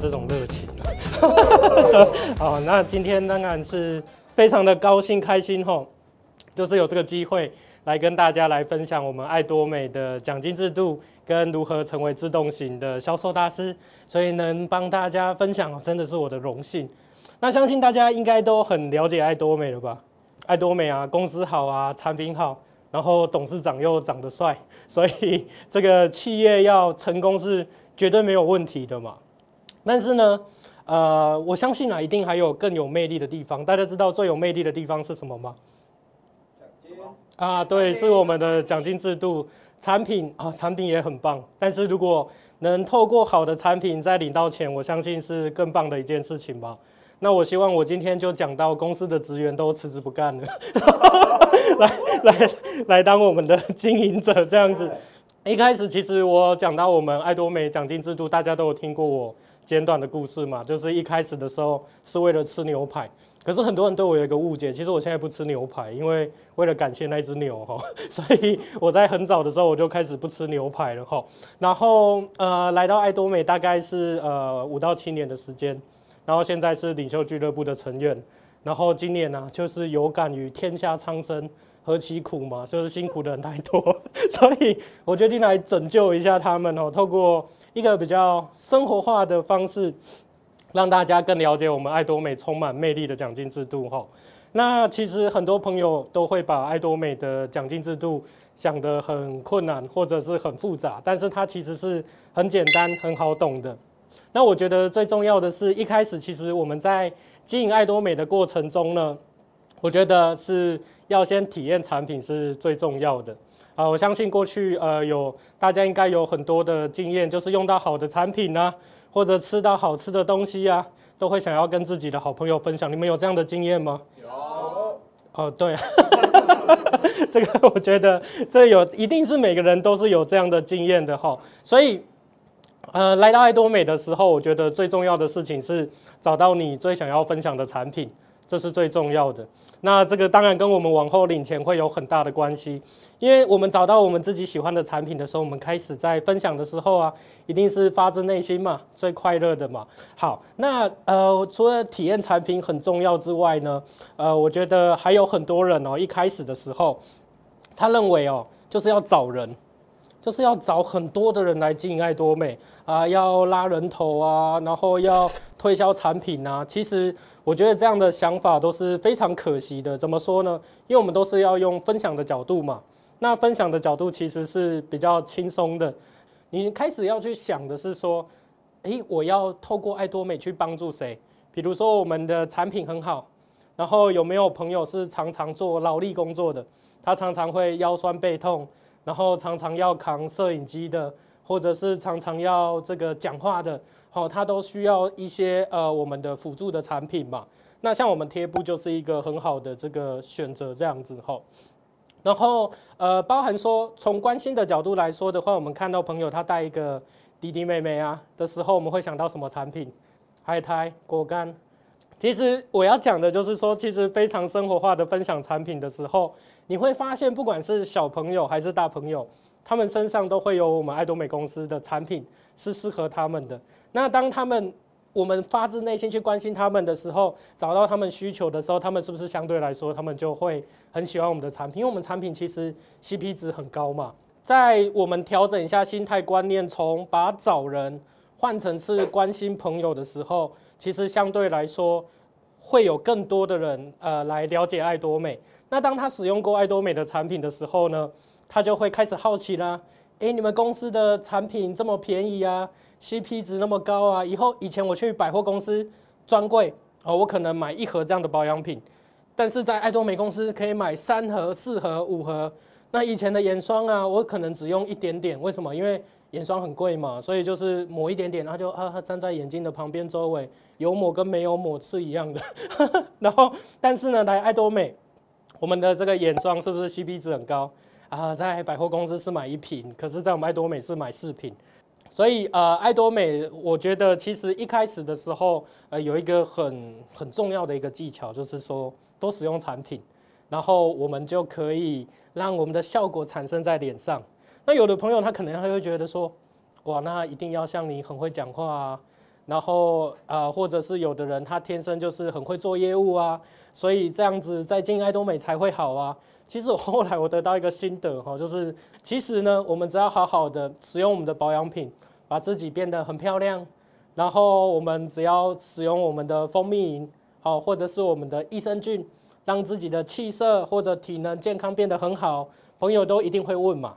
这种热情啊。好，那今天当然是非常的高兴开心吼，就是有这个机会来跟大家来分享我们爱多美的奖金制度跟如何成为自动型的销售大师，所以能帮大家分享真的是我的荣幸。那相信大家应该都很了解爱多美了吧？爱多美啊，公司好啊，产品好，然后董事长又长得帅，所以这个企业要成功是绝对没有问题的嘛。但是呢，呃，我相信啊，一定还有更有魅力的地方。大家知道最有魅力的地方是什么吗？奖金啊，对，是我们的奖金制度。产品啊，产品也很棒，但是如果能透过好的产品再领到钱，我相信是更棒的一件事情吧。那我希望我今天就讲到公司的职员都辞职不干了，来来来当我们的经营者这样子。一开始其实我讲到我们爱多美奖金制度，大家都有听过我简短的故事嘛，就是一开始的时候是为了吃牛排，可是很多人对我有一个误解，其实我现在不吃牛排，因为为了感谢那只牛哈，所以我在很早的时候我就开始不吃牛排了哈。然后呃来到爱多美大概是呃五到七年的时间。然后现在是领袖俱乐部的成员，然后今年呢、就是有感于天下苍生何其苦嘛，就是辛苦的人太多，所以我决定来拯救一下他们哦，透过一个比较生活化的方式，让大家更了解我们爱多美充满魅力的奖金制度哈。那其实很多朋友都会把爱多美的奖金制度想得很困难或者是很复杂，但是它其实是很简单、很好懂的。那我觉得最重要的是一开始，其实我们在经营爱多美的过程中呢，我觉得是要先体验产品是最重要的啊。我相信过去呃有大家应该有很多的经验，就是用到好的产品啊，或者吃到好吃的东西啊，都会想要跟自己的好朋友分享。你们有这样的经验吗？有。哦，对，这个我觉得这有一定是每个人都是有这样的经验的哈，所以。呃，来到爱多美的时候，我觉得最重要的事情是找到你最想要分享的产品，这是最重要的。那这个当然跟我们往后领钱会有很大的关系，因为我们找到我们自己喜欢的产品的时候，我们开始在分享的时候啊，一定是发自内心嘛，最快乐的嘛。好，那呃，除了体验产品很重要之外呢，呃，我觉得还有很多人哦，一开始的时候，他认为哦，就是要找人。就是要找很多的人来经营爱多美啊，要拉人头啊，然后要推销产品啊。其实我觉得这样的想法都是非常可惜的。怎么说呢？因为我们都是要用分享的角度嘛。那分享的角度其实是比较轻松的。你开始要去想的是说，诶，我要透过爱多美去帮助谁？比如说我们的产品很好，然后有没有朋友是常常做劳力工作的？他常常会腰酸背痛。然后常常要扛摄影机的，或者是常常要这个讲话的，好，他都需要一些呃我们的辅助的产品嘛。那像我们贴布就是一个很好的这个选择这样子哈。然后呃，包含说从关心的角度来说的话，我们看到朋友他带一个弟弟妹妹啊的时候，我们会想到什么产品？海苔、果干。其实我要讲的就是说，其实非常生活化的分享产品的时候，你会发现，不管是小朋友还是大朋友，他们身上都会有我们爱多美公司的产品是适合他们的。那当他们我们发自内心去关心他们的时候，找到他们需求的时候，他们是不是相对来说，他们就会很喜欢我们的产品？因为我们产品其实 CP 值很高嘛。在我们调整一下心态观念，从把找人换成是关心朋友的时候。其实相对来说，会有更多的人呃来了解爱多美。那当他使用过爱多美的产品的时候呢，他就会开始好奇啦。诶，你们公司的产品这么便宜啊，CP 值那么高啊，以后以前我去百货公司专柜哦，我可能买一盒这样的保养品，但是在爱多美公司可以买三盒、四盒、五盒。那以前的眼霜啊，我可能只用一点点，为什么？因为眼霜很贵嘛，所以就是抹一点点，然后就啊，站在眼睛的旁边周围，有抹跟没有抹是一样的。然后，但是呢，来爱多美，我们的这个眼霜是不是 CP 值很高啊？在百货公司是买一瓶，可是在我们爱多美是买四瓶。所以呃，爱多美，我觉得其实一开始的时候，呃，有一个很很重要的一个技巧，就是说多使用产品。然后我们就可以让我们的效果产生在脸上。那有的朋友他可能他会觉得说，哇，那一定要像你很会讲话啊，然后啊、呃，或者是有的人他天生就是很会做业务啊，所以这样子在进爱多美才会好啊。其实我后来我得到一个心得哈，就是其实呢，我们只要好好的使用我们的保养品，把自己变得很漂亮，然后我们只要使用我们的蜂蜜银，好，或者是我们的益生菌，让自己的气色或者体能健康变得很好，朋友都一定会问嘛。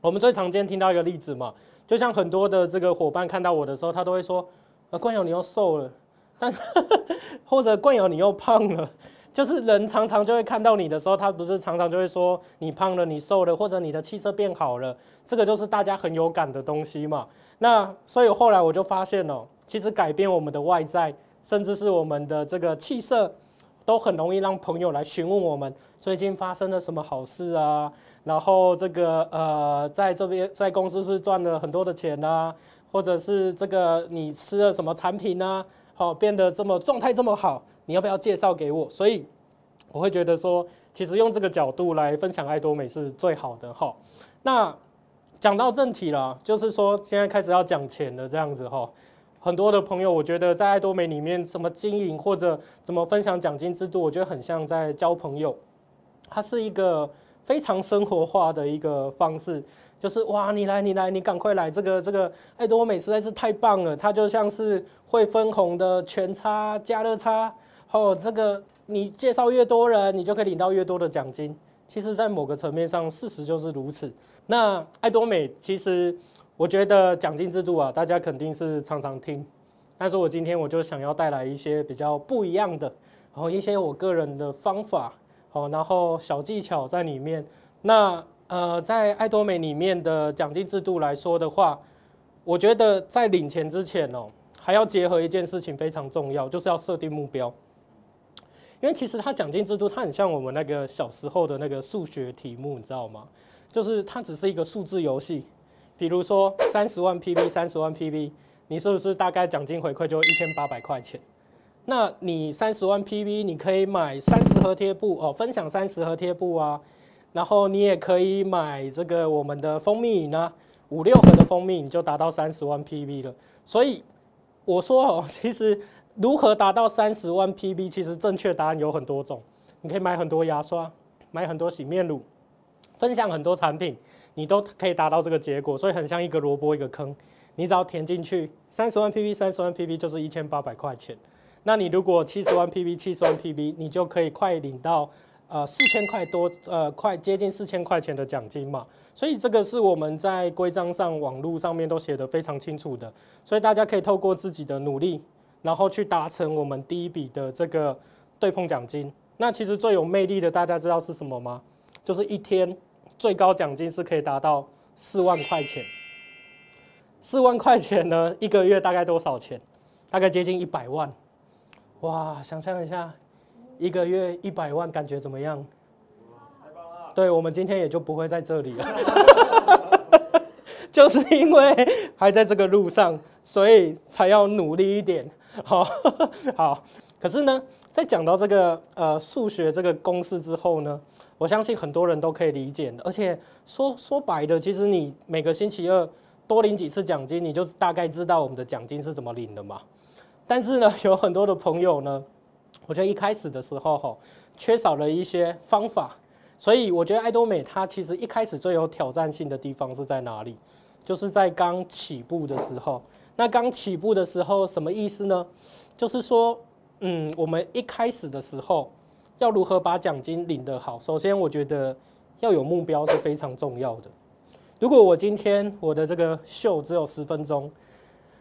我们最常见听到一个例子嘛，就像很多的这个伙伴看到我的时候，他都会说：“呃，冠尧你又瘦了，但 或者冠尧你又胖了。”就是人常常就会看到你的时候，他不是常常就会说你胖了、你瘦了，或者你的气色变好了，这个就是大家很有感的东西嘛。那所以后来我就发现哦，其实改变我们的外在，甚至是我们的这个气色，都很容易让朋友来询问我们最近发生了什么好事啊，然后这个呃，在这边在公司是赚了很多的钱啊，或者是这个你吃了什么产品啊，好变得这么状态这么好。你要不要介绍给我？所以我会觉得说，其实用这个角度来分享爱多美是最好的哈。那讲到正题了，就是说现在开始要讲钱了，这样子哈。很多的朋友，我觉得在爱多美里面，什么经营或者怎么分享奖金制度，我觉得很像在交朋友。它是一个非常生活化的一个方式，就是哇，你来，你来，你赶快来，这个这个爱多美实在是太棒了，它就像是会分红的全差、加热差。哦，这个你介绍越多人，你就可以领到越多的奖金。其实，在某个层面上，事实就是如此。那爱多美，其实我觉得奖金制度啊，大家肯定是常常听。但是我今天我就想要带来一些比较不一样的，然后一些我个人的方法，好，然后小技巧在里面。那呃，在爱多美里面的奖金制度来说的话，我觉得在领钱之前哦，还要结合一件事情非常重要，就是要设定目标。因为其实它奖金制度，它很像我们那个小时候的那个数学题目，你知道吗？就是它只是一个数字游戏。比如说三十万 PV，三十万 PV，你是不是大概奖金回馈就一千八百块钱？那你三十万 PV，你可以买三十盒贴布哦，分享三十盒贴布啊。然后你也可以买这个我们的蜂蜜饮啊，五六盒的蜂蜜你就达到三十万 PV 了。所以我说哦，其实。如何达到三十万 PV？其实正确答案有很多种，你可以买很多牙刷，买很多洗面乳，分享很多产品，你都可以达到这个结果。所以很像一个萝卜一个坑，你只要填进去，三十万 PV，三十万 PV 就是一千八百块钱。那你如果七十万 PV，七十万 PV，你就可以快领到呃四千块多，呃快接近四千块钱的奖金嘛。所以这个是我们在规章上、网络上面都写得非常清楚的，所以大家可以透过自己的努力。然后去达成我们第一笔的这个对碰奖金。那其实最有魅力的，大家知道是什么吗？就是一天最高奖金是可以达到四万块钱。四万块钱呢，一个月大概多少钱？大概接近一百万。哇，想象一下，一个月一百万，感觉怎么样？太棒了！对，我们今天也就不会在这里了，就是因为还在这个路上，所以才要努力一点。好 好，可是呢，在讲到这个呃数学这个公式之后呢，我相信很多人都可以理解的。而且说说白的，其实你每个星期二多领几次奖金，你就大概知道我们的奖金是怎么领的嘛。但是呢，有很多的朋友呢，我觉得一开始的时候哈，缺少了一些方法，所以我觉得爱多美它其实一开始最有挑战性的地方是在哪里？就是在刚起步的时候。那刚起步的时候什么意思呢？就是说，嗯，我们一开始的时候要如何把奖金领得好？首先，我觉得要有目标是非常重要的。如果我今天我的这个秀只有十分钟，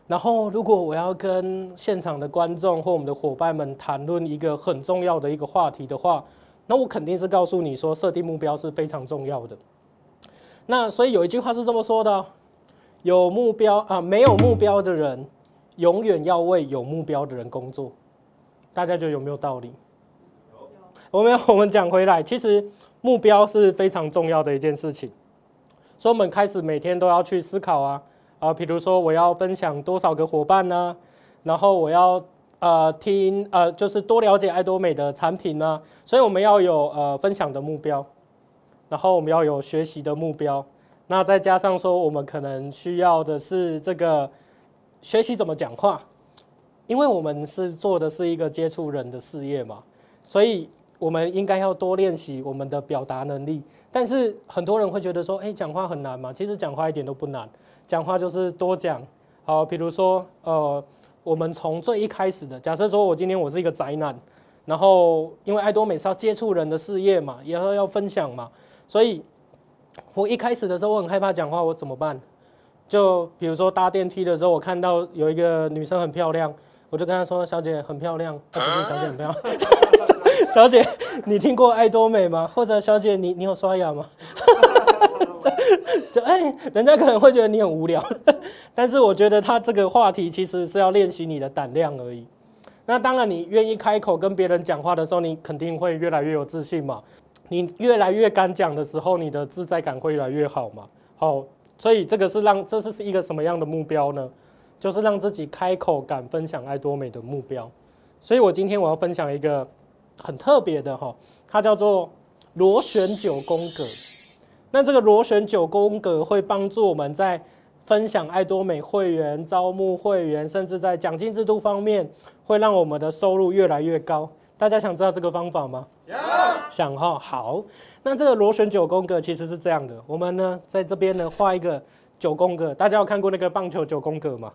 然后如果我要跟现场的观众或我们的伙伴们谈论一个很重要的一个话题的话，那我肯定是告诉你说，设定目标是非常重要的。那所以有一句话是这么说的。有目标啊，没有目标的人，永远要为有目标的人工作。大家觉得有没有道理？有。我们我们讲回来，其实目标是非常重要的一件事情。所以，我们开始每天都要去思考啊啊，比如说我要分享多少个伙伴呢？然后我要呃听呃就是多了解爱多美的产品呢，所以我们要有呃分享的目标，然后我们要有学习的目标，那再加上说我们可能需要的是这个学习怎么讲话，因为我们是做的是一个接触人的事业嘛，所以我们应该要多练习我们的表达能力。但是很多人会觉得说，哎，讲话很难嘛？其实讲话一点都不难，讲话就是多讲。好，比如说，呃，我们从最一开始的，假设说我今天我是一个宅男，然后因为爱多美是要接触人的事业嘛，然后要分享嘛，所以我一开始的时候我很害怕讲话，我怎么办？就比如说搭电梯的时候，我看到有一个女生很漂亮，我就跟她说：“小姐很漂亮。”她不是小姐很漂亮，小姐，你听过爱多美吗？或者小姐你你有刷牙吗？就哎、人家可能会觉得你很无聊，但是我觉得他这个话题其实是要练习你的胆量而已。那当然，你愿意开口跟别人讲话的时候，你肯定会越来越有自信嘛。你越来越敢讲的时候，你的自在感会越来越好嘛。好，所以这个是让这是一个什么样的目标呢？就是让自己开口敢分享爱多美的目标。所以我今天我要分享一个很特别的哈，它叫做螺旋九宫格。那这个螺旋九宫格会帮助我们在分享爱多美会员、招募会员，甚至在奖金制度方面，会让我们的收入越来越高。大家想知道这个方法吗!想哈，好。那这个螺旋九宫格其实是这样的，我们呢在这边呢画一个九宫格，大家有看过那个棒球九宫格吗？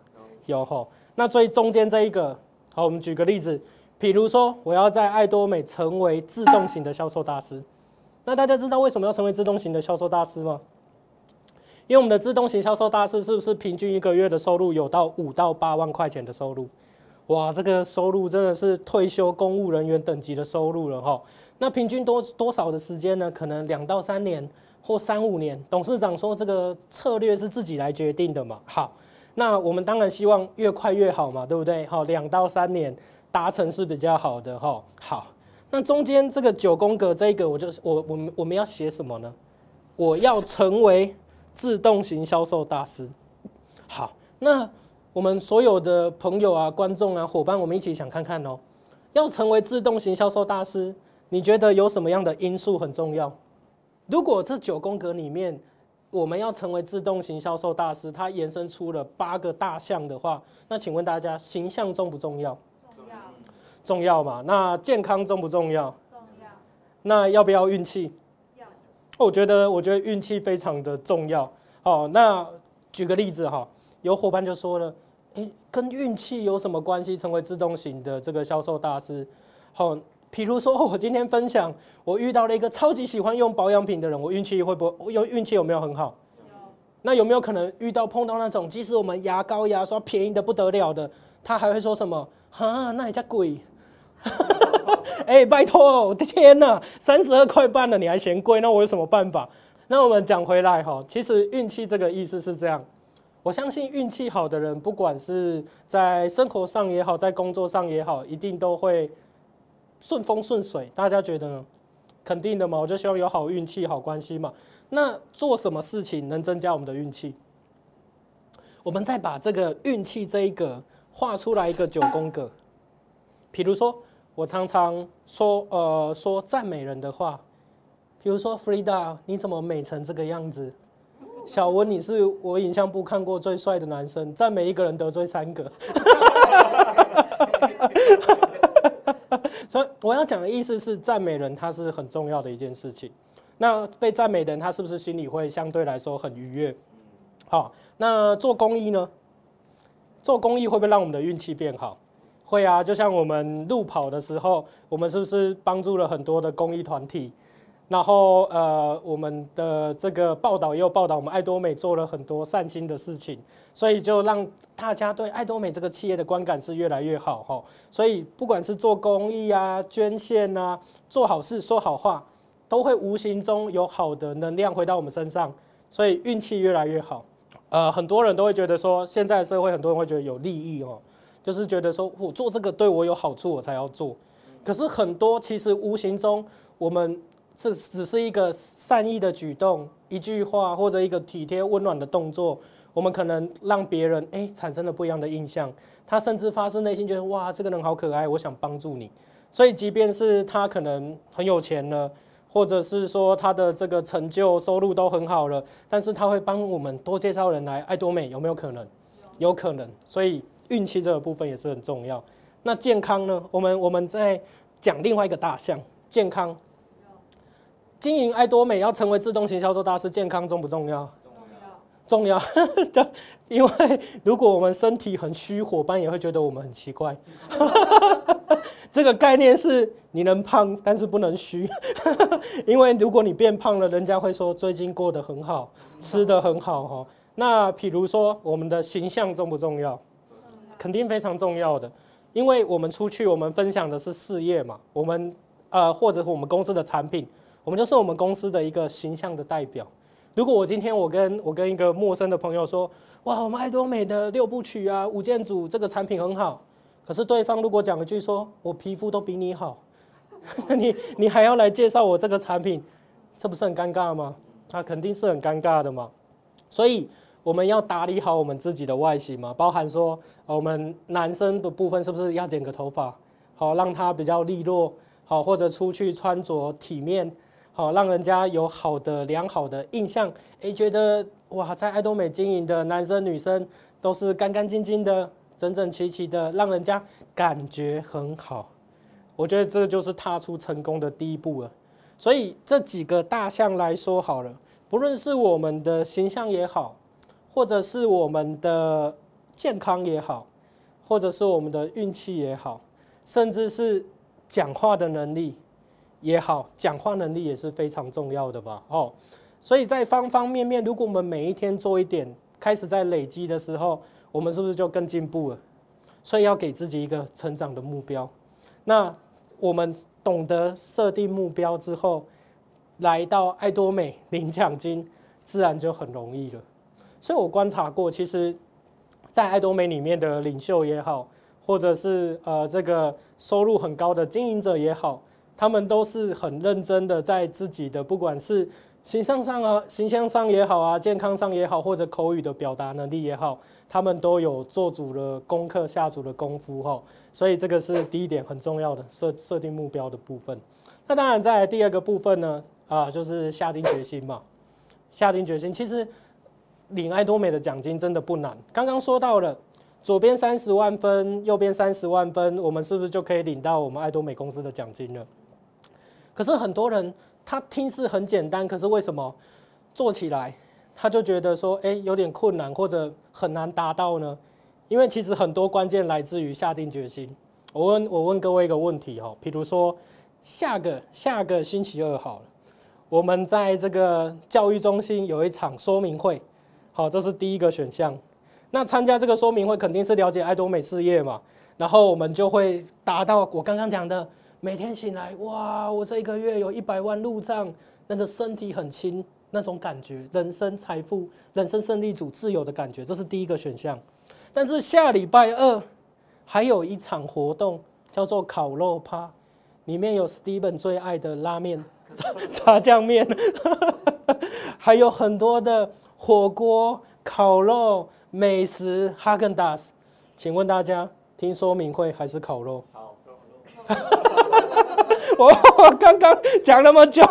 有哈。那最中间这一个，好，我们举个例子，比如说我要在爱多美成为自动型的销售大师。那大家知道为什么要成为自动型的销售大师吗？因为我们的自动型销售大师是不是平均一个月的收入有到五到八万块钱的收入？哇，这个收入真的是退休公务人员等级的收入了哈。那平均多多少的时间呢？可能两到三年或三五年。董事长说这个策略是自己来决定的嘛。好，那我们当然希望越快越好嘛，对不对？好，两到三年达成是比较好的哈。好。那中间这个九宫格，这一个我就是我我们我们要写什么呢？我要成为自动型销售大师。好，那我们所有的朋友啊、观众啊、伙伴，我们一起想看看哦。要成为自动型销售大师，你觉得有什么样的因素很重要？如果这九宫格里面我们要成为自动型销售大师，它延伸出了八个大项的话，那请问大家形象重不重要？重要嘛？那健康重不重要？重要。那要不要运气？要。我觉得，我觉得运气非常的重要。哦，那举个例子哈，有伙伴就说了，诶，跟运气有什么关系？成为自动型的这个销售大师？好，比如说我今天分享，我遇到了一个超级喜欢用保养品的人，我运气会不会？有运气有没有很好？有。那有没有可能遇到碰到那种，即使我们牙膏牙刷便宜的不得了的，他还会说什么？哈，那也叫贵。哎、拜托，我的天哪，三十二块半了，你还嫌贵？那我有什么办法？那我们讲回来哈，其实运气这个意思是这样，我相信运气好的人，不管是在生活上也好，在工作上也好，一定都会顺风顺水。大家觉得呢？肯定的嘛，我就希望有好运气、好关系嘛。那做什么事情能增加我们的运气？我们再把这个运气这一个画出来一个九宫格，比如说。我常常说，呃，说赞美人的话，比如说 Frida，你怎么美成这个样子？小文，你是我影像部看过最帅的男生，赞美一个人得罪三个。所以我要讲的意思是，赞美人他是很重要的一件事情。那被赞美的人，他是不是心里会相对来说很愉悦？好，那做公益呢？做公益会不会让我们的运气变好？会啊，就像我们路跑的时候，我们是不是帮助了很多的公益团体？然后呃，我们的这个报道又报道我们爱多美做了很多善心的事情，所以就让大家对爱多美这个企业的观感是越来越好哈。所以不管是做公益啊、捐献啊、做好事、说好话，都会无形中有好的能量回到我们身上，所以运气越来越好。呃，很多人都会觉得说，现在社会很多人会觉得有利益哦。就是觉得说，我做这个对我有好处，我才要做。可是很多其实无形中，我们这只是一个善意的举动，一句话或者一个体贴温暖的动作，我们可能让别人哎产生了不一样的印象，他甚至发自内心觉得哇，这个人好可爱，我想帮助你。所以即便是他可能很有钱了，或者是说他的这个成就收入都很好了，但是他会帮我们多介绍人来爱多美，有没有可能？有可能。所以运气这个部分也是很重要。那健康呢？我们我们在讲另外一个大项，健康。经营爱多美要成为自动型销售大师，健康重不重要？重要，重要。因为如果我们身体很虚，伙伴也会觉得我们很奇怪。这个概念是你能胖，但是不能虚。因为如果你变胖了，人家会说最近过得很好，吃得很好哈。那譬如说我们的形象重不重要？肯定非常重要的，因为我们出去，我们分享的是事业嘛，我们呃或者我们公司的产品。我们就是我们公司的一个形象的代表。如果我今天我跟我跟一个陌生的朋友说，哇，我们爱多美的六部曲啊，五件组这个产品很好，可是对方如果讲一句说，我皮肤都比你好，你你还要来介绍我这个产品，这不是很尴尬吗？那肯定是很尴尬的嘛。所以我们要打理好我们自己的外形嘛，包含说我们男生的部分是不是要剪个头发，好让它比较利落，好或者出去穿着体面。好，让人家有好的、良好的印象，诶，觉得哇，在爱多美经营的男生女生都是干干净净的、整整齐齐的，让人家感觉很好。我觉得这就是踏出成功的第一步了。所以这几个大项来说好了，不论是我们的形象也好，或者是我们的健康也好，或者是我们的运气也好，甚至是讲话的能力。也好，讲话能力也是非常重要的吧？哦，所以在方方面面，如果我们每一天做一点，开始在累积的时候，我们是不是就更进步了？所以要给自己一个成长的目标。那我们懂得设定目标之后，来到爱多美领奖金，自然就很容易了。所以我观察过，其实，在爱多美里面的领袖也好，或者是呃这个收入很高的经营者也好。他们都是很认真的，在自己的不管是形象上啊、形象上也好啊、健康上也好，或者口语的表达能力也好，他们都有做足了功课、下足了功夫哈。所以这个是第一点很重要的设设定目标的部分。那当然，在第二个部分呢，啊，就是下定决心嘛。下定决心，其实领爱多美的奖金真的不难。刚刚说到了左边三十万分，右边三十万分，我们是不是就可以领到我们爱多美公司的奖金了？可是很多人他听似很简单，可是为什么做起来他就觉得说，哎，有点困难或者很难达到呢？因为其实很多关键来自于下定决心。我问我问各位一个问题哈，比如说下个下个星期二好了，我们在这个教育中心有一场说明会，好，这是第一个选项。那参加这个说明会肯定是了解爱多美事业嘛，然后我们就会达到我刚刚讲的。每天醒来，哇！我这一个月有一百万入账，那个身体很轻，那种感觉，人生财富、人生胜利组、自由的感觉，这是第一个选项。但是下礼拜二还有一场活动，叫做烤肉趴，里面有 Steven 最爱的拉面、炸酱面，还有很多的火锅、烤肉、美食、哈根达斯。请问大家听说明会还是烤肉？好，烤肉。我刚刚讲那么久，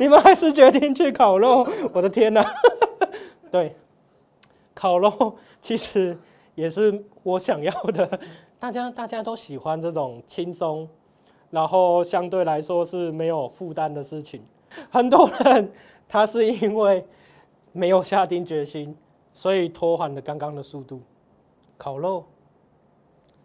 你们还是决定去烤肉？我的天哪！对，烤肉其实也是我想要的。大家大家都喜欢这种轻松，然后相对来说是没有负担的事情。很多人他是因为没有下定决心，所以拖缓了刚刚的速度。烤肉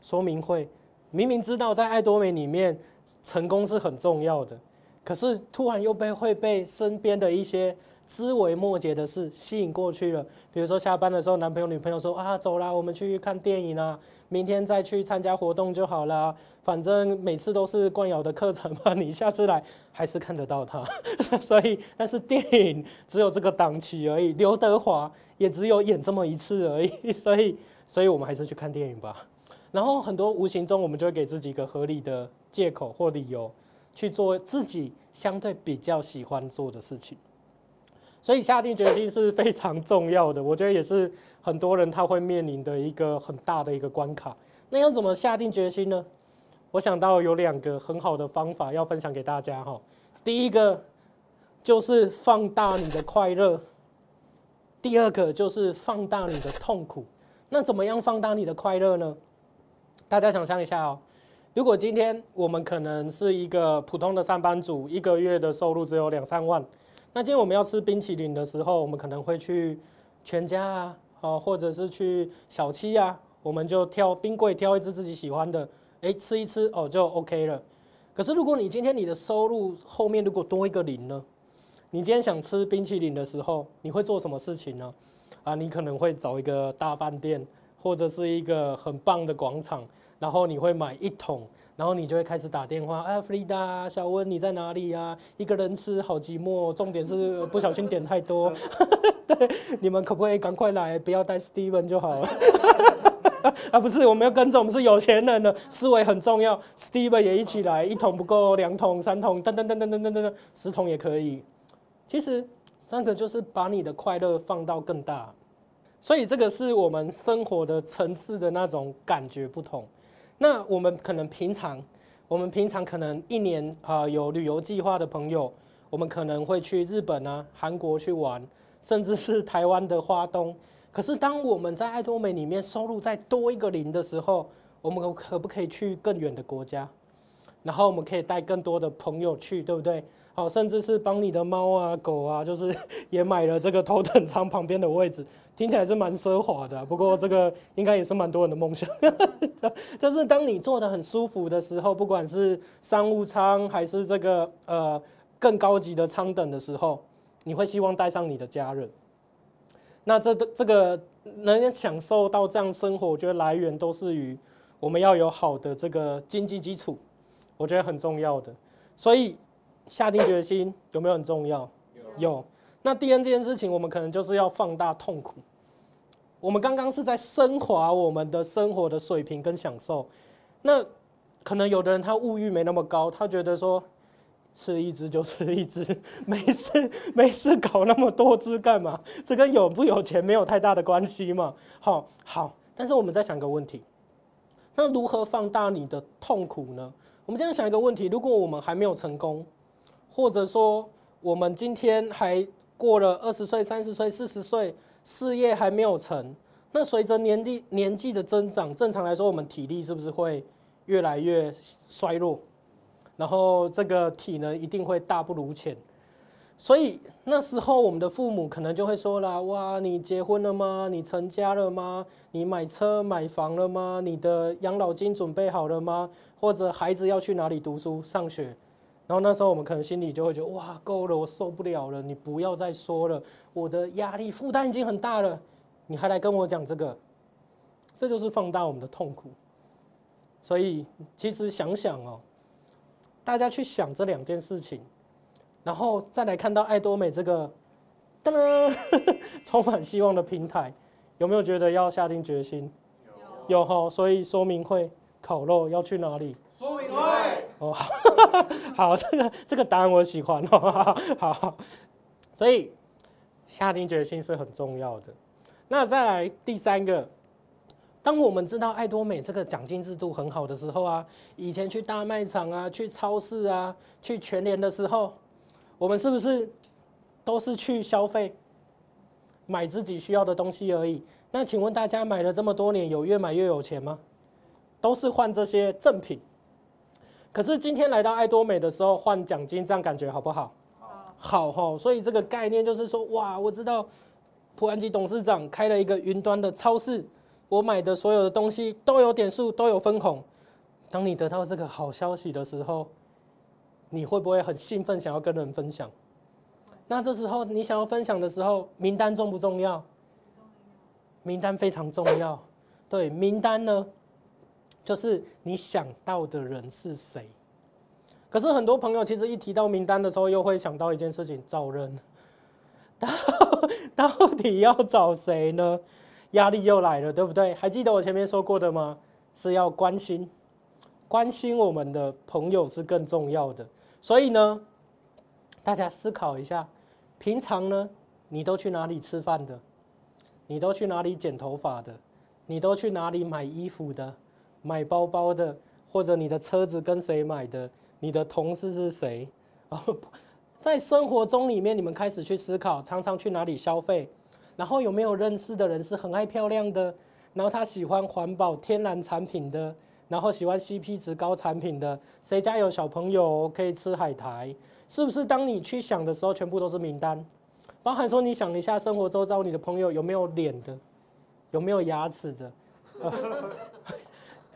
说明会，明明知道在爱多美里面。成功是很重要的，可是突然又被会被身边的一些枝微末节的事吸引过去了。比如说下班的时候，男朋友女朋友说啊，走啦，我们去看电影啦，明天再去参加活动就好啦。反正每次都是冠瑶的课程嘛，你下次来还是看得到他。所以，但是电影只有这个档期而已，刘德华也只有演这么一次而已。所以，所以我们还是去看电影吧。然后很多无形中，我们就会给自己一个合理的。借口或理由去做自己相对比较喜欢做的事情，所以下定决心是非常重要的，我觉得也是很多人他会面临的一个很大的一个关卡。那要怎么下定决心呢？我想到有两个很好的方法要分享给大家哈。第一个就是放大你的快乐，第二个就是放大你的痛苦。那怎么样放大你的快乐呢？大家想象一下哦，如果今天我们可能是一个普通的上班族，一个月的收入只有两三万。那今天我们要吃冰淇淋的时候，我们可能会去全家啊，或者是去小七啊，我们就挑冰柜挑一只自己喜欢的，哎，吃一吃哦就 OK 了。可是如果你今天你的收入后面如果多一个零呢？你今天想吃冰淇淋的时候，你会做什么事情呢？啊，你可能会找一个大饭店，或者是一个很棒的广场，然后你会买一桶。然后你就会开始打电话，啊，弗利达，小温你在哪里呀？一个人吃好寂寞，重点是不小心点太多。对，你们可不可以赶快来，不要带 Steven 就好了。啊，不是，我们要跟着，我们是有钱人的思维很重要。Steven 也一起来，一桶不够，两桶、三桶，噔噔噔噔噔噔噔，十桶也可以。其实那个就是把你的快乐放到更大，所以这个是我们生活的层次的那种感觉不同。那我们可能平常，我们平常可能一年啊有旅游计划的朋友，我们可能会去日本啊、韩国去玩，甚至是台湾的花东。可是当我们在爱多美里面收入再多一个零的时候，我们可不可以去更远的国家？然后我们可以带更多的朋友去，对不对？好，甚至是帮你的猫啊、狗啊，就是也买了这个头等舱旁边的位置，听起来是蛮奢华的。不过这个应该也是蛮多人的梦想。就是当你坐得很舒服的时候，不管是商务舱还是这个呃更高级的舱等的时候，你会希望带上你的家人。那这个这个能享受到这样生活，我觉得来源都是于我们要有好的这个经济基础，我觉得很重要的。所以。下定决心有没有很重要？有。那第二件事情，我们可能就是要放大痛苦。我们刚刚是在升华我们的生活的水平跟享受。那可能有的人他物欲没那么高，他觉得说吃一只就吃一只，没事没事搞那么多只干嘛？这跟有不有钱没有太大的关系嘛。好，好。但是我们再想一个问题，那如何放大你的痛苦呢？我们这样想一个问题：如果我们还没有成功，或者说，我们今天还过了二十岁、三十岁、四十岁，事业还没有成。那随着年纪年纪的增长，正常来说，我们体力是不是会越来越衰弱？然后这个体能一定会大不如前。所以那时候，我们的父母可能就会说了：哇，你结婚了吗？你成家了吗？你买车买房了吗？你的养老金准备好了吗？或者孩子要去哪里读书上学？然后那时候我们可能心里就会觉得哇，够了，我受不了了，你不要再说了，我的压力负担已经很大了，你还来跟我讲这个，这就是放大我们的痛苦。所以其实想想哦，大家去想这两件事情，然后再来看到爱多美这个噔噔 充满希望的平台，有没有觉得要下定决心？有，有哈，所以说明会烤肉要去哪里？说明会。哦，好，这个这个答案我喜欢哦。好，所以下定决心是很重要的。那再来第三个，当我们知道爱多美这个奖金制度很好的时候啊，以前去大卖场啊、去超市啊、去全联的时候，我们是不是都是去消费，买自己需要的东西而已？那请问大家买了这么多年，有越买越有钱吗？都是换这些赠品。可是今天来到爱多美的时候换奖金，这样感觉好不好？好，好。所以这个概念就是说，哇，我知道普安吉董事长开了一个云端的超市，我买的所有的东西都有点数，都有分红。当你得到这个好消息的时候，你会不会很兴奋，想要跟人分享？那这时候你想要分享的时候，名单重不重要？名单非常重要。对，名单呢？就是你想到的人是谁？可是很多朋友其实一提到名单的时候，又会想到一件事情：找人。到到底要找谁呢？压力又来了，对不对？还记得我前面说过的吗？是要关心，关心我们的朋友是更重要的。所以呢，大家思考一下，平常呢，你都去哪里吃饭的？你都去哪里剪头发的？你都去哪里买衣服的？买包包的？或者你的车子跟谁买的？你的同事是谁？在生活中里面，你们开始去思考，常常去哪里消费？然后有没有认识的人是很爱漂亮的？然后他喜欢环保天然产品的？然后喜欢 CP 值高产品的？谁家有小朋友可以吃海苔？是不是？当你去想的时候，全部都是名单，包含说你想一下，生活周遭你的朋友有没有脸的？有没有牙齿的？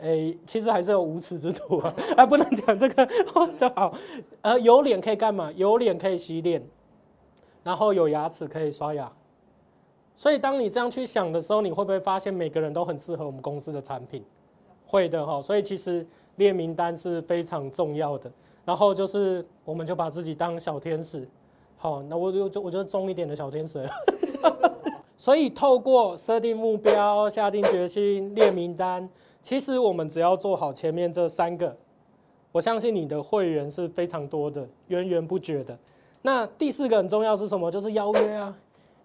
哎、其实还是有无耻之徒啊！还 不能讲这个就好。呃，有脸可以干嘛？有脸可以洗脸，然后有牙齿可以刷牙。所以当你这样去想的时候，你会不会发现每个人都很适合我们公司的产品？会的哈。所以其实列名单是非常重要的。然后就是，我们就把自己当小天使。好，那我就就我就重一点的小天使。所以透过设定目标、下定决心、列名单。其实我们只要做好前面这三个，我相信你的会员是非常多的，源源不绝的。那第四个很重要是什么？就是邀约啊，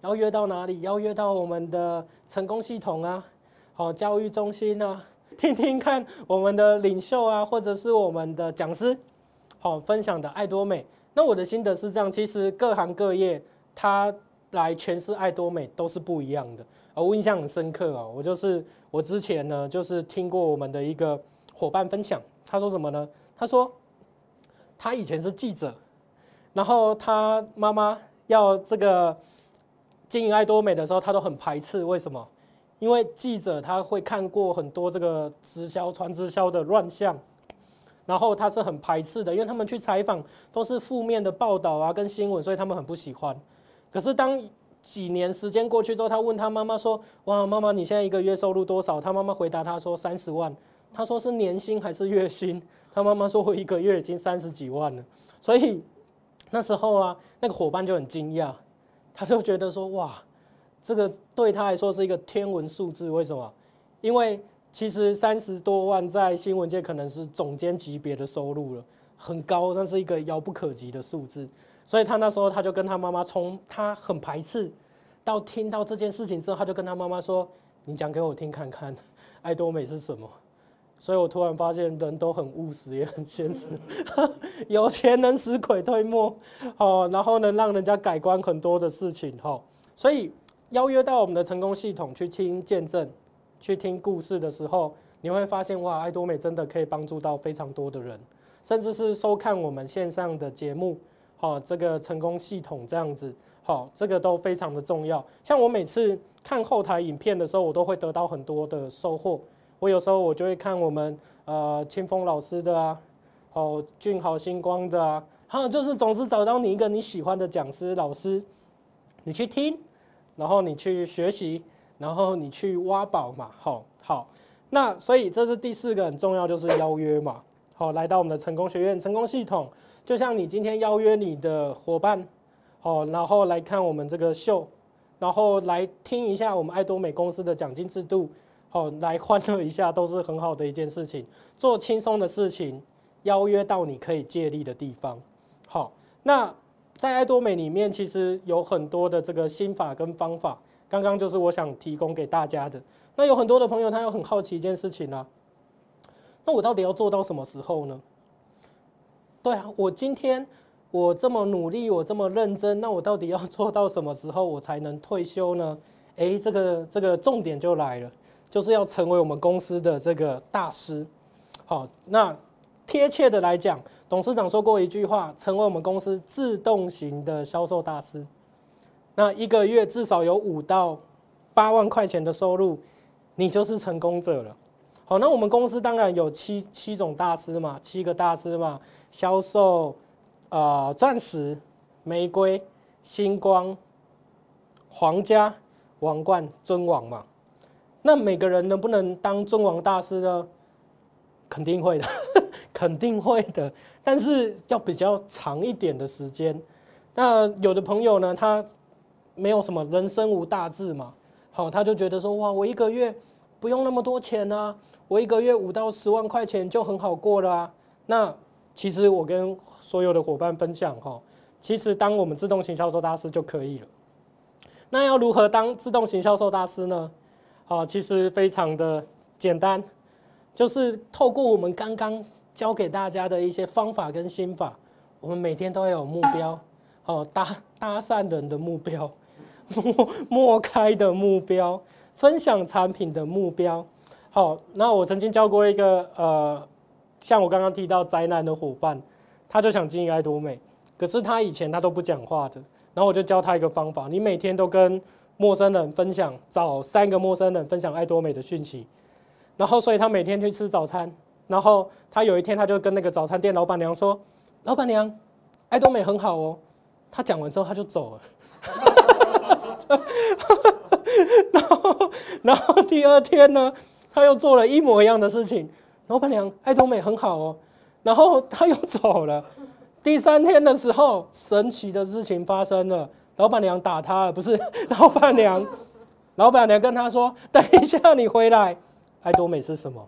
邀约到哪里？邀约到我们的成功系统啊，好，教育中心啊，听听看我们的领袖啊，或者是我们的讲师，好，分享的爱多美。那我的心得是这样，其实各行各业他来诠释爱多美都是不一样的。我印象很深刻啊，我就是我之前呢，就是听过我们的一个伙伴分享，他说什么呢？他说他以前是记者，然后他妈妈要这个经营爱多美的时候，他都很排斥。为什么？因为记者他会看过很多这个直销、传直销的乱象，然后他是很排斥的，因为他们去采访都是负面的报道啊，跟新闻，所以他们很不喜欢。可是当几年时间过去之后，他问他妈妈说：“哇，妈妈，你现在一个月收入多少？”他妈妈回答他说：“三十万。”他说：“是年薪还是月薪？”他妈妈说：“我一个月已经三十几万了。”所以那时候啊，那个伙伴就很惊讶，他就觉得说：“哇，这个对他来说是一个天文数字。为什么？因为其实三十多万在新闻界可能是总监级别的收入了，很高，但是一个遥不可及的数字。”所以他那时候他就跟他妈妈，从他很排斥到听到这件事情之后，他就跟他妈妈说：“你讲给我听看看，爱多美是什么？”所以我突然发现人都很务实，也很现实，有钱能使鬼推磨，哦，然后能让人家改观很多的事情，哈。所以邀约到我们的成功系统去听见证、去听故事的时候，你会发现哇，爱多美真的可以帮助到非常多的人，甚至是收看我们线上的节目。好，这个成功系统这样子，好，这个都非常的重要。像我每次看后台影片的时候，我都会得到很多的收获。我有时候我就会看我们呃清风老师的啊，好俊豪星光的啊，还有就是总是找到你一个你喜欢的讲师老师，你去听，然后你去学习，然后你去挖宝嘛。好，好，那所以这是第四个很重要，就是邀约嘛。好，来到我们的成功学院成功系统。就像你今天邀约你的伙伴，好，然后来看我们这个秀，然后来听一下我们爱多美公司的奖金制度，好，来欢乐一下，都是很好的一件事情。做轻松的事情，邀约到你可以借力的地方。好，那在爱多美里面，其实有很多的这个心法跟方法，刚刚就是我想提供给大家的。那有很多的朋友，他又很好奇一件事情啊，那我到底要做到什么时候呢？对啊，我今天我这么努力，我这么认真，那我到底要 做到什么时候我才能退休呢？诶，这个这个重点就来了，就是要成为我们公司的这个大师。好，那贴切的来讲，董事长说过一句话：成为我们公司自动型的销售大师。那一个月至少有五到八万块钱的收入，你就是成功者了。好，那我们公司当然有七七种大师嘛，七个大师嘛，销售，呃，钻石、玫瑰、星光、皇家、王冠、尊王嘛。那每个人能不能当尊王大师呢？肯定会的，肯定会的，但是要比较长一点的时间。那有的朋友呢，他没有什么人生无大志嘛，好，他就觉得说，哇，我一个月。不用那么多钱啊，我一个月五到十万块钱就很好过了啊。那其实我跟所有的伙伴分享哈，其实当我们自动型销售大师就可以了。那要如何当自动型销售大师呢？好，其实非常的简单，就是透过我们刚刚教给大家的一些方法跟心法，我们每天都要有目标，好搭搭讪人的目标，默默开的目标，分享产品的目标。好，那我曾经教过一个呃，像我刚刚提到宅男的伙伴，他就想经营爱多美，可是他以前他都不讲话的，然后我就教他一个方法，你每天都跟陌生人分享，找三个陌生人分享爱多美的讯息，然后所以他每天去吃早餐，然后他有一天他就跟那个早餐店老板娘说：“老板娘，爱多美很好哦。”他讲完之后他就走了，然后然后第二天呢，他又做了一模一样的事情，老板娘，爱多美很好哦，然后他又走了。第三天的时候，神奇的事情发生了。老板娘打他了，不是 老板娘，老板娘跟他说：“等一下，你回来，爱多美是什么？”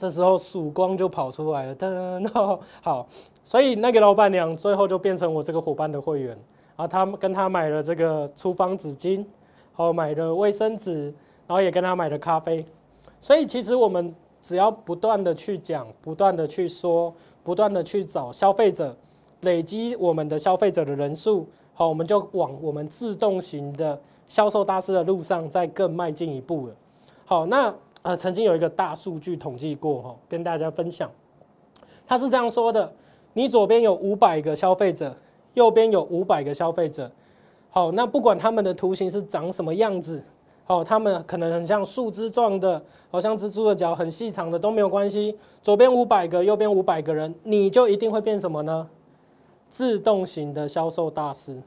这时候曙光就跑出来了，噔，好，所以那个老板娘最后就变成我这个伙伴的会员，然后他跟他买了这个厨房纸巾，好，买了卫生纸，然后也跟他买了咖啡。所以其实我们只要不断的去讲，不断的去说，不断的去找消费者，累积我们的消费者的人数。好，我们就往我们自动型的销售大师的路上再更迈进一步了。好，那呃，曾经有一个大数据统计过哈，跟大家分享，他是这样说的：你左边有五百个消费者，右边有五百个消费者。好，那不管他们的图形是长什么样子，好，他们可能很像树枝状的，好像蜘蛛的脚很细长的都没有关系。左边五百个，右边五百个人，你就一定会变什么呢？自动型的销售大师，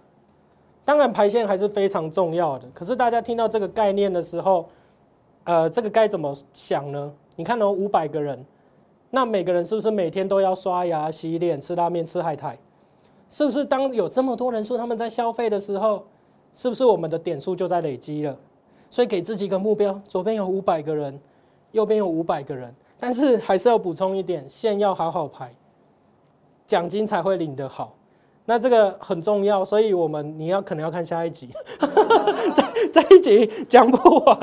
当然排线还是非常重要的。可是大家听到这个概念的时候，呃，这个该怎么想呢？你看哦，五百个人，那每个人是不是每天都要刷牙、洗脸、吃拉面、吃海苔？是不是当有这么多人数他们在消费的时候，是不是我们的点数就在累积了？所以给自己一个目标，左边有五百个人，右边有五百个人，但是还是要补充一点，线要好好排。奖金才会领得好，那这个很重要，所以我们你要可能要看下一集，这这一集讲不完，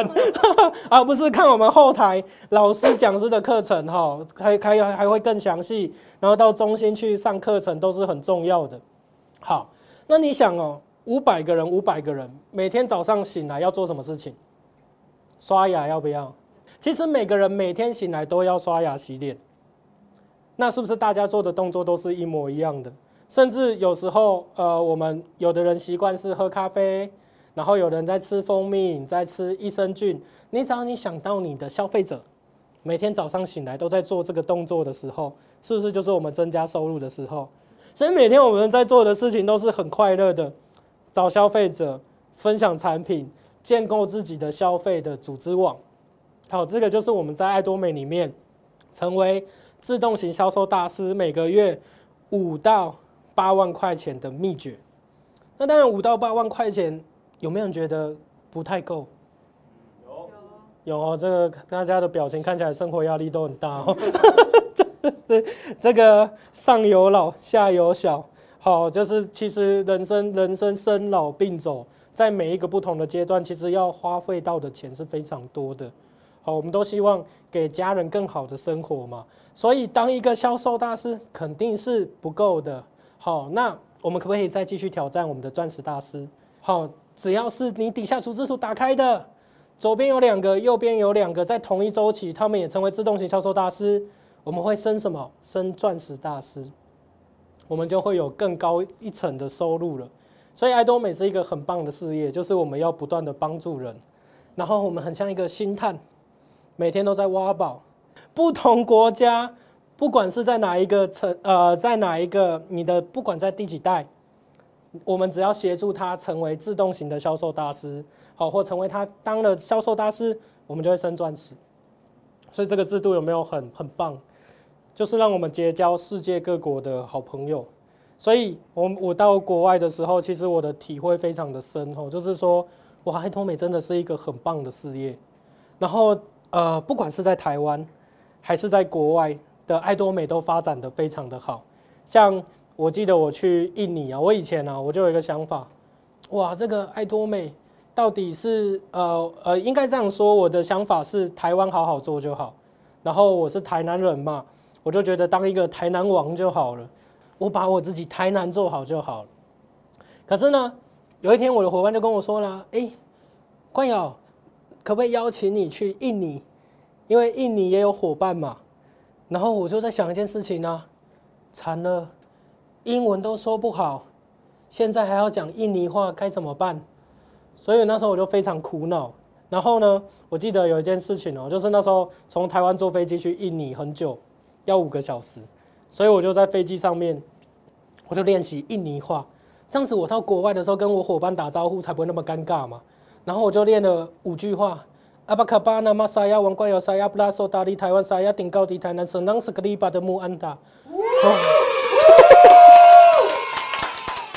而 不是看我们后台老师讲师的课程哈，还还还会更详细，然后到中心去上课程都是很重要的。好，那你想哦，五百个人，五百个人，每天早上醒来要做什么事情？刷牙要不要？其实每个人每天醒来都要刷牙洗脸。那是不是大家做的动作都是一模一样的？甚至有时候，呃，我们有的人习惯是喝咖啡，然后有人在吃蜂蜜，在吃益生菌。你只要你想到你的消费者每天早上醒来都在做这个动作的时候，是不是就是我们增加收入的时候？所以每天我们在做的事情都是很快乐的，找消费者，分享产品，建构自己的消费的组织网。好，这个就是我们在爱多美里面成为。自动型销售大师每个月五到八万块钱的秘诀，那当然五到八万块钱有没有人觉得不太够？有有哦，这个大家的表情看起来生活压力都很大哦。这个上有老下有小，好，就是其实人生人生生老病走，在每一个不同的阶段，其实要花费到的钱是非常多的。好，我们都希望给家人更好的生活嘛，所以当一个销售大师肯定是不够的。好，那我们可不可以再继续挑战我们的钻石大师？好，只要是你底下组织图打开的，左边有两个，右边有两个，在同一周期，他们也成为自动型销售大师，我们会升什么？升钻石大师，我们就会有更高一层的收入了。所以爱多美是一个很棒的事业，就是我们要不断的帮助人，然后我们很像一个星探。每天都在挖宝，不同国家，不管是在哪一个城，呃，在哪一个你的，不管在第几代，我们只要协助他成为自动型的销售大师，好，或成为他当了销售大师，我们就会升钻石。所以这个制度有没有很很棒？就是让我们结交世界各国的好朋友。所以我我到国外的时候，其实我的体会非常的深哦，就是说，哇，爱多美真的是一个很棒的事业，然后。呃，不管是在台湾还是在国外的爱多美都发展的非常的好。像我记得我去印尼啊，我以前啊，我就有一个想法，哇，这个爱多美到底是呃呃，应该这样说，我的想法是台湾好好做就好。然后我是台南人嘛，我就觉得当一个台南王就好了，我把我自己台南做好就好了。可是呢，有一天我的伙伴就跟我说了，哎，冠友，可不可以邀请你去印尼？因为印尼也有伙伴嘛。然后我就在想一件事情呢，惨了，英文都说不好，现在还要讲印尼话，该怎么办？所以那时候我就非常苦恼。然后呢，我记得有一件事情哦，就是那时候从台湾坐飞机去印尼很久，要五个小时，所以我就在飞机上面，我就练习印尼话，这样子我到国外的时候跟我伙伴打招呼才不会那么尴尬嘛。然后我就练了五句话：阿巴卡巴纳玛沙亚王冠有沙亚布拉索达利台湾沙亚顶高迪台南省当斯格里巴的穆安达。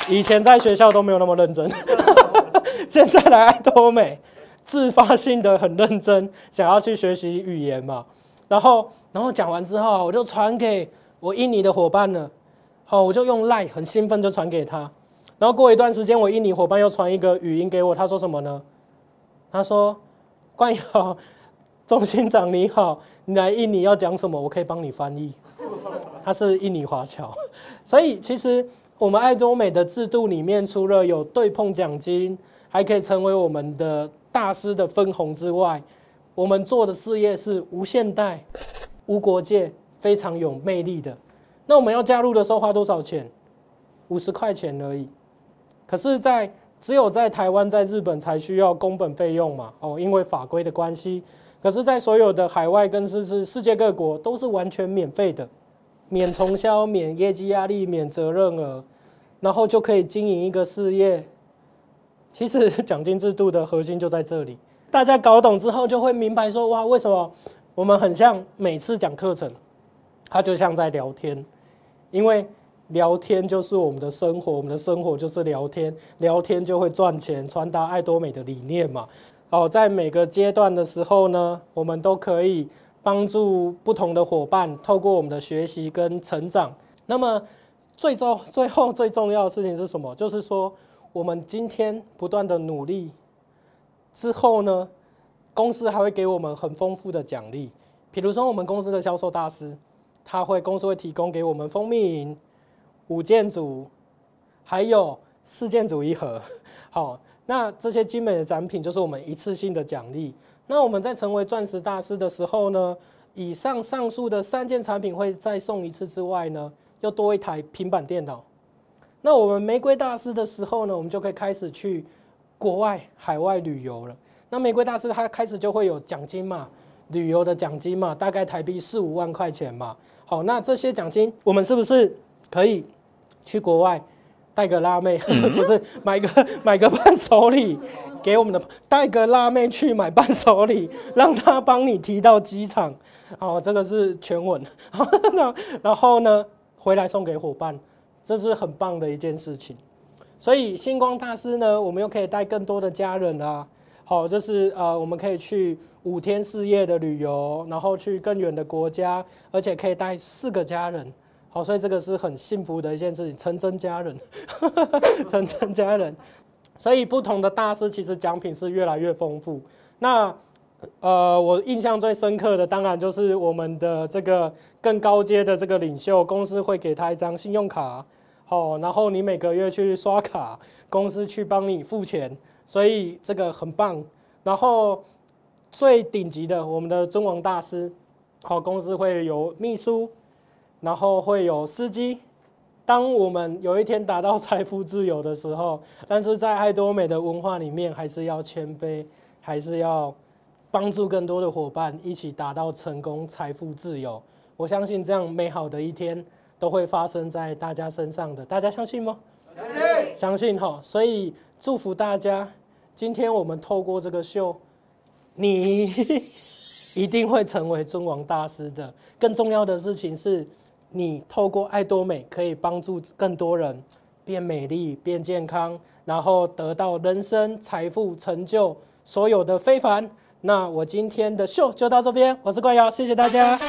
以前在学校都没有那么认真，现在来爱多美。自发性的很认真，想要去学习语言嘛，然后，然后讲完之后，我就传给我印尼的伙伴了，好，我就用 Line 很兴奋就传给他，然后过一段时间，我印尼伙伴又传一个语音给我，他说什么呢？他说：“冠尧，中心长你好，你来印尼要讲什么？我可以帮你翻译。”他是印尼华侨，所以其实我们爱多美的制度里面，除了有对碰奖金，还可以成为我们的。大师的分红之外，我们做的事业是无限代、无国界，非常有魅力的。那我们要加入的时候花多少钱？五十块钱而已。可是，在只有在台湾、在日本才需要工本费用嘛？哦，因为法规的关系。可是，在所有的海外跟是是世界各国都是完全免费的，免重销、免业绩压力、免责任额，然后就可以经营一个事业。其实奖金制度的核心就在这里，大家搞懂之后就会明白说，哇，为什么我们很像每次讲课程，它就像在聊天，因为聊天就是我们的生活，我们的生活就是聊天，聊天就会赚钱，传达爱多美的理念嘛。哦，在每个阶段的时候呢，我们都可以帮助不同的伙伴，透过我们的学习跟成长。那么最终最后最重要的事情是什么？就是说。我们今天不断的努力之后呢，公司还会给我们很丰富的奖励。比如说，我们公司的销售大师，他会公司会提供给我们蜂蜜饮五件组，还有四件组一盒。好，那这些精美的展品就是我们一次性的奖励。那我们在成为钻石大师的时候呢，以上上述的三件产品会再送一次之外呢，又多一台平板电脑。那我们玫瑰大师的时候呢，我们就可以开始去国外海外旅游了。那玫瑰大师他开始就会有奖金嘛，旅游的奖金嘛，大概台币四五万块钱嘛。好，那这些奖金我们是不是可以去国外带个辣妹，不是买个 买个伴手礼给我们的，带个辣妹去买伴手礼，让他帮你提到机场。好，这个是全文。那 然后呢，回来送给伙伴。这是很棒的一件事情，所以星光大师呢，我们又可以带更多的家人啊，好，就是呃，我们可以去五天四夜的旅游，然后去更远的国家，而且可以带四个家人，好，所以这个是很幸福的一件事情，成真家人，成真家人，所以不同的大师其实奖品是越来越丰富。那呃，我印象最深刻的当然就是我们的这个更高阶的这个领袖，公司会给他一张信用卡，好，然后你每个月去刷卡，公司去帮你付钱，所以这个很棒。然后最顶级的，我们的尊王大师，好，公司会有秘书，然后会有司机。当我们有一天达到财富自由的时候，但是在爱多美的文化里面，还是要谦卑，还是要。帮助更多的伙伴一起达到成功、财富自由。我相信这样美好的一天都会发生在大家身上的。大家相信吗？相信，相信哈。所以祝福大家，今天我们透过这个秀，你 一定会成为尊王大师的。更重要的事情是，你透过爱多美可以帮助更多人变美丽、变健康，然后得到人生、财富、成就，所有的非凡。那我今天的秀就到这边，我是冠瑶，谢谢大家。